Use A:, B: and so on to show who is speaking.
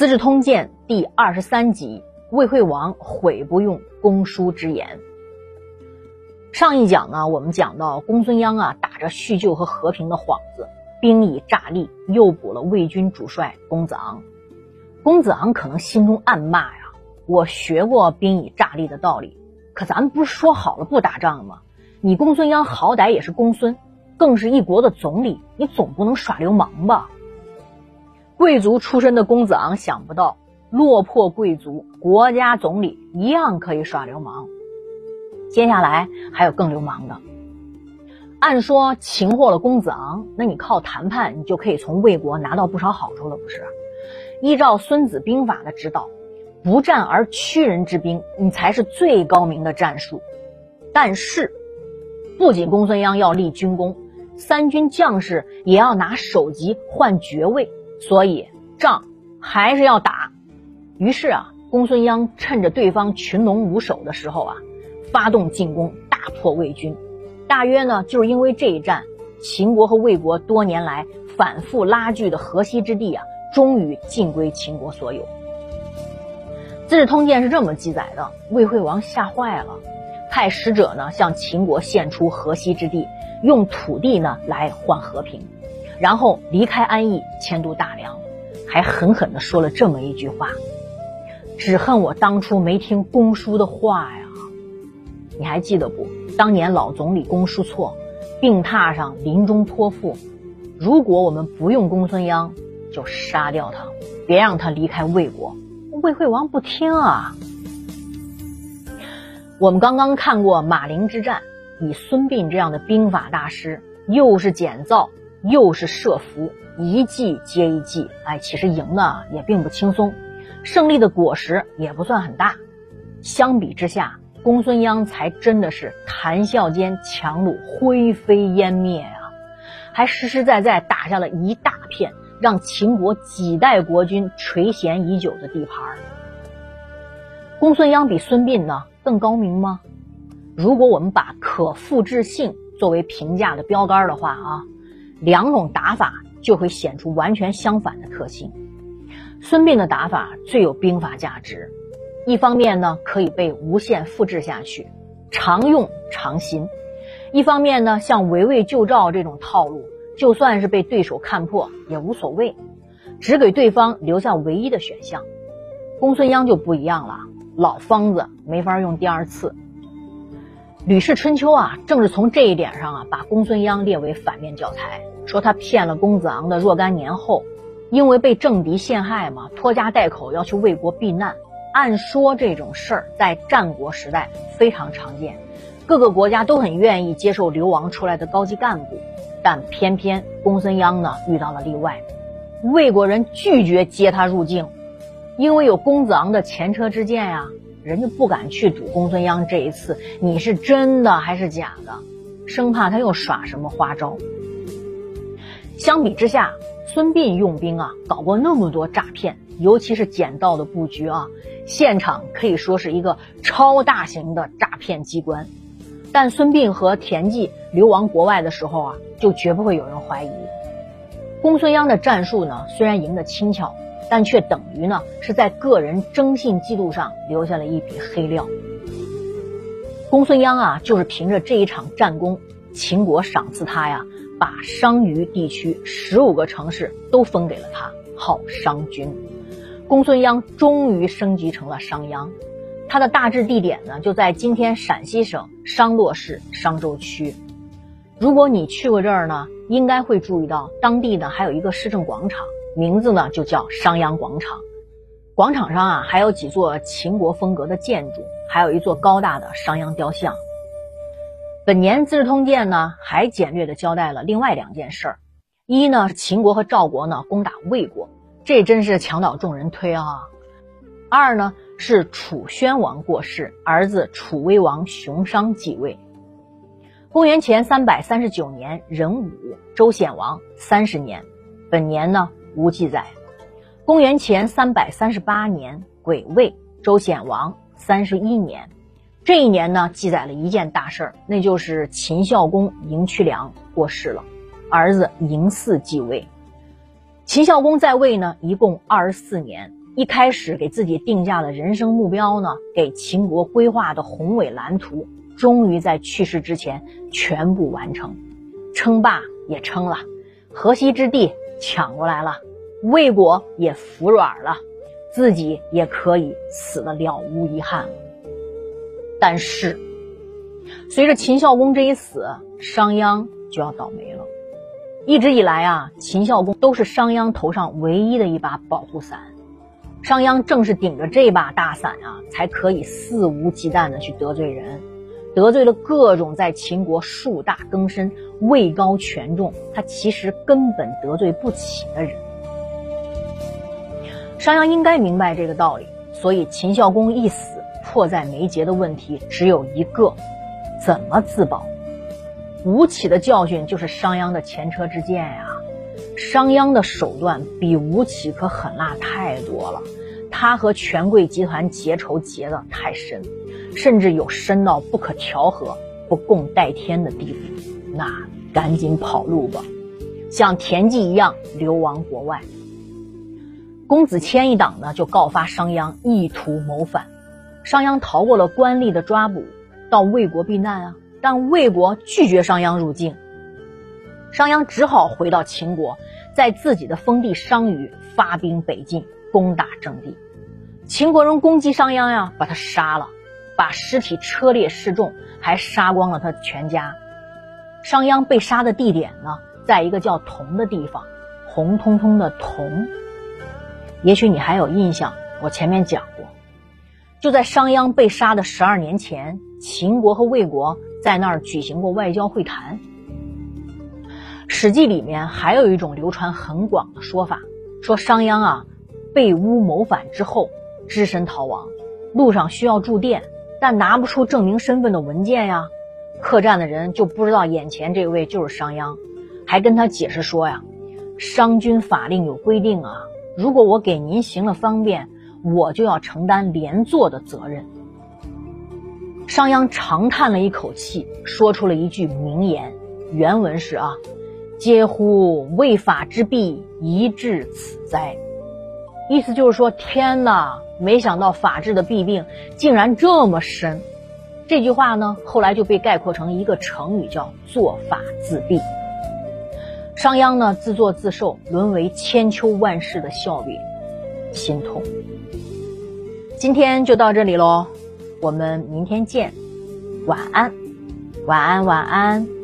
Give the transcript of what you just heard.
A: 资治通鉴》第二十三集：魏惠王悔不用公叔之言。上一讲呢，我们讲到公孙鞅啊，打着叙旧和和平的幌子，兵以诈立，诱捕了魏军主帅公子昂。公子昂可能心中暗骂呀：“我学过兵以诈立的道理，可咱们不是说好了不打仗吗？你公孙鞅好歹也是公孙，更是一国的总理，你总不能耍流氓吧？”贵族出身的公子昂想不到，落魄贵族国家总理一样可以耍流氓。接下来还有更流氓的。按说擒获了公子昂，那你靠谈判，你就可以从魏国拿到不少好处了，不是？依照《孙子兵法》的指导，不战而屈人之兵，你才是最高明的战术。但是，不仅公孙鞅要立军功，三军将士也要拿首级换爵位，所以仗还是要打。于是啊，公孙鞅趁着对方群龙无首的时候啊。发动进攻，大破魏军。大约呢，就是因为这一战，秦国和魏国多年来反复拉锯的河西之地啊，终于尽归秦国所有。《资治通鉴》是这么记载的：魏惠王吓坏了，派使者呢向秦国献出河西之地，用土地呢来换和平，然后离开安邑，迁都大梁，还狠狠地说了这么一句话：“只恨我当初没听公叔的话呀。”你还记得不？当年老总理公叔痤病榻上临终托付，如果我们不用公孙鞅，就杀掉他，别让他离开魏国。魏惠王不听啊。我们刚刚看过马陵之战，以孙膑这样的兵法大师，又是减造，又是设伏，一计接一计，哎，其实赢的也并不轻松，胜利的果实也不算很大。相比之下。公孙鞅才真的是谈笑间强弩灰飞烟灭啊，还实实在在打下了一大片让秦国几代国君垂涎已久的地盘。公孙鞅比孙膑呢更高明吗？如果我们把可复制性作为评价的标杆的话啊，两种打法就会显出完全相反的特性。孙膑的打法最有兵法价值。一方面呢，可以被无限复制下去，常用常新；一方面呢，像围魏救赵这种套路，就算是被对手看破也无所谓，只给对方留下唯一的选项。公孙鞅就不一样了，老方子没法用第二次。《吕氏春秋》啊，正是从这一点上啊，把公孙鞅列为反面教材，说他骗了公子昂的若干年后，因为被政敌陷害嘛，拖家带口要去魏国避难。按说这种事儿在战国时代非常常见，各个国家都很愿意接受流亡出来的高级干部，但偏偏公孙鞅呢遇到了例外，魏国人拒绝接他入境，因为有公子昂的前车之鉴呀，人家不敢去赌公孙鞅这一次你是真的还是假的，生怕他又耍什么花招。相比之下，孙膑用兵啊，搞过那么多诈骗，尤其是捡到的布局啊。现场可以说是一个超大型的诈骗机关，但孙膑和田忌流亡国外的时候啊，就绝不会有人怀疑。公孙鞅的战术呢，虽然赢得轻巧，但却等于呢是在个人征信记录上留下了一笔黑料。公孙鞅啊，就是凭着这一场战功，秦国赏赐他呀，把商於地区十五个城市都分给了他，号商君。公孙鞅终于升级成了商鞅，他的大致地点呢就在今天陕西省商洛市商州区。如果你去过这儿呢，应该会注意到当地呢还有一个市政广场，名字呢就叫商鞅广场。广场上啊还有几座秦国风格的建筑，还有一座高大的商鞅雕像。本年《资治通鉴》呢还简略的交代了另外两件事儿：一呢秦国和赵国呢攻打魏国。这真是墙倒众人推啊！二呢是楚宣王过世，儿子楚威王熊商继位。公元前三百三十九年壬午，周显王三十年。本年呢无记载。公元前三百三十八年癸未，周显王三十一年。这一年呢记载了一件大事儿，那就是秦孝公嬴渠梁过世了，儿子嬴驷继位。秦孝公在位呢，一共二十四年，一开始给自己定下的人生目标呢，给秦国规划的宏伟蓝图，终于在去世之前全部完成，称霸也称了，河西之地抢过来了，魏国也服软了，自己也可以死的了无遗憾了。但是，随着秦孝公这一死，商鞅就要倒霉了。一直以来啊，秦孝公都是商鞅头上唯一的一把保护伞。商鞅正是顶着这把大伞啊，才可以肆无忌惮的去得罪人，得罪了各种在秦国树大根深、位高权重，他其实根本得罪不起的人。商鞅应该明白这个道理，所以秦孝公一死，迫在眉睫的问题只有一个：怎么自保？吴起的教训就是商鞅的前车之鉴呀。商鞅的手段比吴起可狠辣太多了，他和权贵集团结仇结得太深，甚至有深到不可调和、不共戴天的地步。那赶紧跑路吧，像田忌一样流亡国外。公子谦一党呢，就告发商鞅意图谋反，商鞅逃过了官吏的抓捕，到魏国避难啊。但魏国拒绝商鞅入境，商鞅只好回到秦国，在自己的封地商於发兵北进，攻打郑地。秦国人攻击商鞅呀，把他杀了，把尸体车裂示众，还杀光了他全家。商鞅被杀的地点呢，在一个叫铜的地方，红彤彤的铜。也许你还有印象，我前面讲过，就在商鞅被杀的十二年前，秦国和魏国。在那儿举行过外交会谈。《史记》里面还有一种流传很广的说法，说商鞅啊被诬谋反之后，只身逃亡，路上需要住店，但拿不出证明身份的文件呀。客栈的人就不知道眼前这位就是商鞅，还跟他解释说呀，商君法令有规定啊，如果我给您行了方便，我就要承担连坐的责任。商鞅长叹了一口气，说出了一句名言，原文是啊：“嗟乎！未法之弊，宜治此哉。”意思就是说，天哪，没想到法治的弊病竟然这么深。这句话呢，后来就被概括成一个成语，叫“做法自毙”。商鞅呢，自作自受，沦为千秋万世的笑柄，心痛。今天就到这里喽。我们明天见，晚安，晚安，晚安。